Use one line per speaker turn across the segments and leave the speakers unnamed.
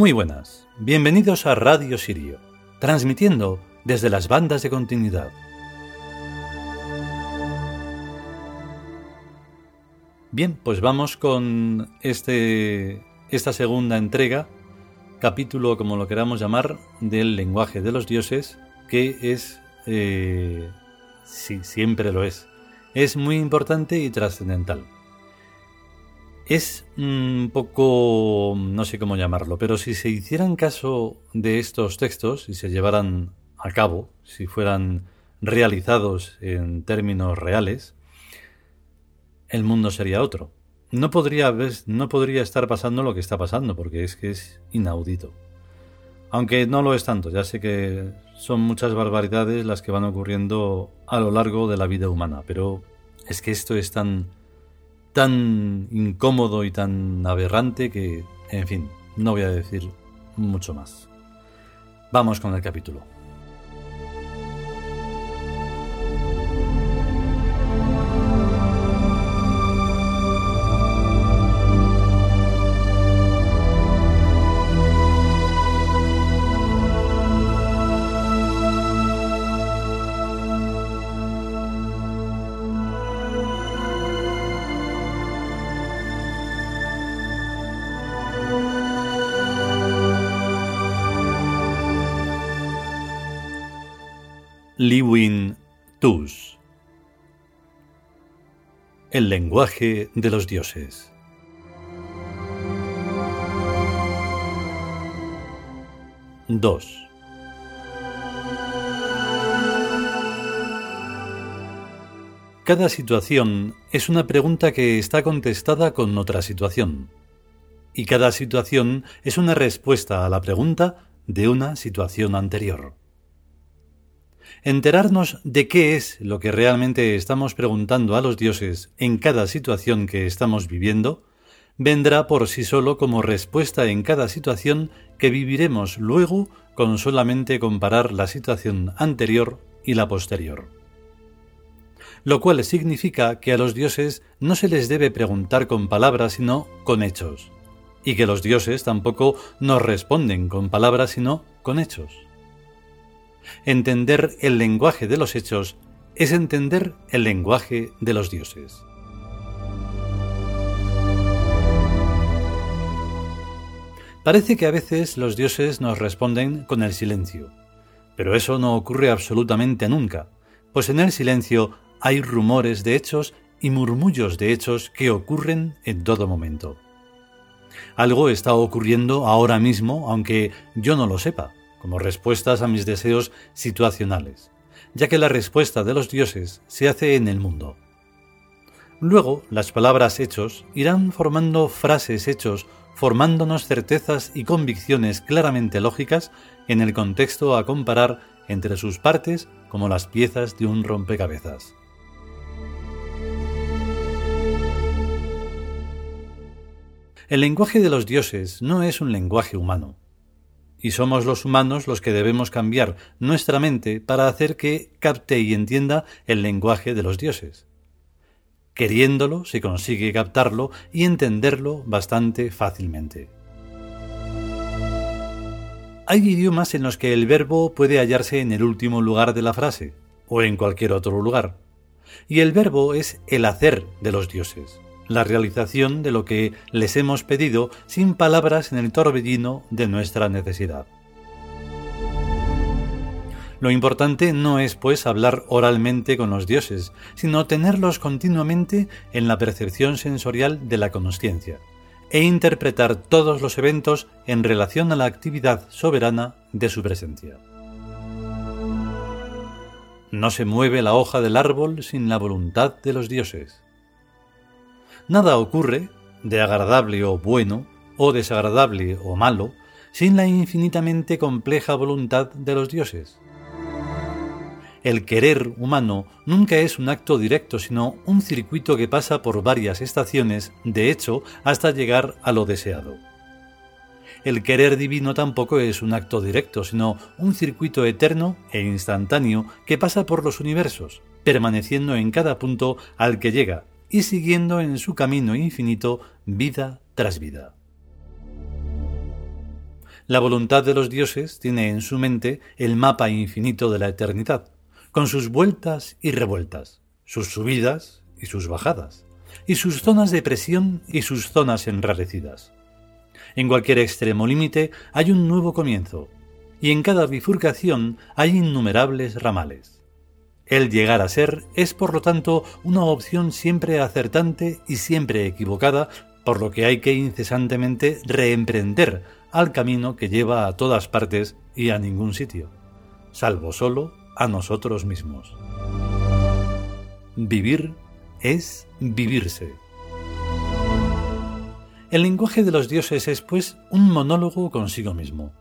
Muy buenas, bienvenidos a Radio Sirio, transmitiendo desde las bandas de continuidad. Bien, pues vamos con este, esta segunda entrega, capítulo como lo queramos llamar, del lenguaje de los dioses, que es, eh, sí, siempre lo es, es muy importante y trascendental. Es un poco, no sé cómo llamarlo, pero si se hicieran caso de estos textos y se llevaran a cabo, si fueran realizados en términos reales, el mundo sería otro. No podría, no podría estar pasando lo que está pasando, porque es que es inaudito. Aunque no lo es tanto, ya sé que son muchas barbaridades las que van ocurriendo a lo largo de la vida humana, pero es que esto es tan tan incómodo y tan aberrante que, en fin, no voy a decir mucho más. Vamos con el capítulo. Liwin Tus El lenguaje de los dioses Dos Cada situación es una pregunta que está contestada con otra situación. Y cada situación es una respuesta a la pregunta de una situación anterior. Enterarnos de qué es lo que realmente estamos preguntando a los dioses en cada situación que estamos viviendo, vendrá por sí solo como respuesta en cada situación que viviremos luego con solamente comparar la situación anterior y la posterior. Lo cual significa que a los dioses no se les debe preguntar con palabras sino con hechos, y que los dioses tampoco nos responden con palabras sino con hechos. Entender el lenguaje de los hechos es entender el lenguaje de los dioses. Parece que a veces los dioses nos responden con el silencio, pero eso no ocurre absolutamente nunca, pues en el silencio hay rumores de hechos y murmullos de hechos que ocurren en todo momento. Algo está ocurriendo ahora mismo, aunque yo no lo sepa como respuestas a mis deseos situacionales, ya que la respuesta de los dioses se hace en el mundo. Luego, las palabras hechos irán formando frases hechos, formándonos certezas y convicciones claramente lógicas en el contexto a comparar entre sus partes como las piezas de un rompecabezas. El lenguaje de los dioses no es un lenguaje humano, y somos los humanos los que debemos cambiar nuestra mente para hacer que capte y entienda el lenguaje de los dioses. Queriéndolo se consigue captarlo y entenderlo bastante fácilmente. Hay idiomas en los que el verbo puede hallarse en el último lugar de la frase, o en cualquier otro lugar, y el verbo es el hacer de los dioses la realización de lo que les hemos pedido sin palabras en el torbellino de nuestra necesidad. Lo importante no es, pues, hablar oralmente con los dioses, sino tenerlos continuamente en la percepción sensorial de la consciencia, e interpretar todos los eventos en relación a la actividad soberana de su presencia. No se mueve la hoja del árbol sin la voluntad de los dioses. Nada ocurre, de agradable o bueno, o desagradable o malo, sin la infinitamente compleja voluntad de los dioses. El querer humano nunca es un acto directo, sino un circuito que pasa por varias estaciones, de hecho, hasta llegar a lo deseado. El querer divino tampoco es un acto directo, sino un circuito eterno e instantáneo que pasa por los universos, permaneciendo en cada punto al que llega, y siguiendo en su camino infinito vida tras vida. La voluntad de los dioses tiene en su mente el mapa infinito de la eternidad, con sus vueltas y revueltas, sus subidas y sus bajadas, y sus zonas de presión y sus zonas enrarecidas. En cualquier extremo límite hay un nuevo comienzo, y en cada bifurcación hay innumerables ramales. El llegar a ser es, por lo tanto, una opción siempre acertante y siempre equivocada, por lo que hay que incesantemente reemprender al camino que lleva a todas partes y a ningún sitio, salvo solo a nosotros mismos. Vivir es vivirse. El lenguaje de los dioses es, pues, un monólogo consigo mismo.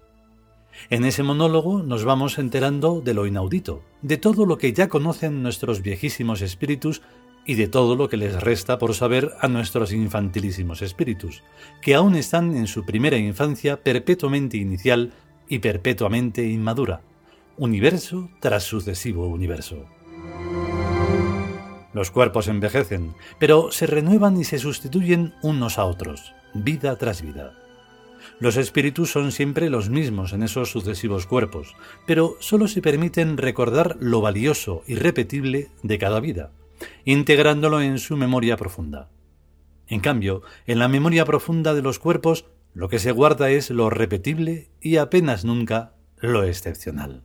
En ese monólogo nos vamos enterando de lo inaudito, de todo lo que ya conocen nuestros viejísimos espíritus y de todo lo que les resta por saber a nuestros infantilísimos espíritus, que aún están en su primera infancia perpetuamente inicial y perpetuamente inmadura, universo tras sucesivo universo. Los cuerpos envejecen, pero se renuevan y se sustituyen unos a otros, vida tras vida. Los espíritus son siempre los mismos en esos sucesivos cuerpos, pero solo se permiten recordar lo valioso y repetible de cada vida, integrándolo en su memoria profunda. En cambio, en la memoria profunda de los cuerpos, lo que se guarda es lo repetible y apenas nunca lo excepcional.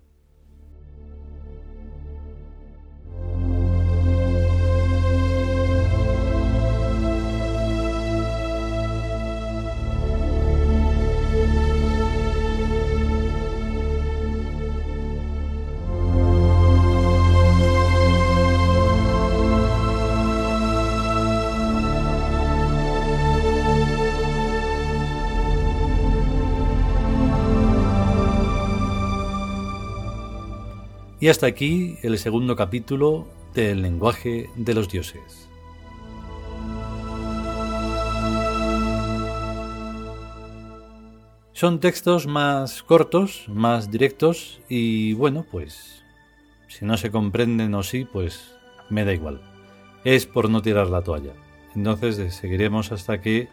Y hasta aquí el segundo capítulo del lenguaje de los dioses. Son textos más cortos, más directos y bueno, pues si no se comprenden o sí, pues me da igual. Es por no tirar la toalla. Entonces seguiremos hasta que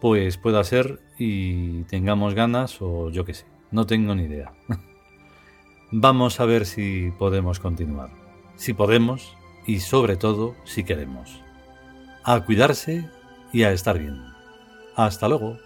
pues pueda ser y tengamos ganas o yo qué sé. No tengo ni idea. Vamos a ver si podemos continuar. Si podemos y sobre todo si queremos. A cuidarse y a estar bien. Hasta luego.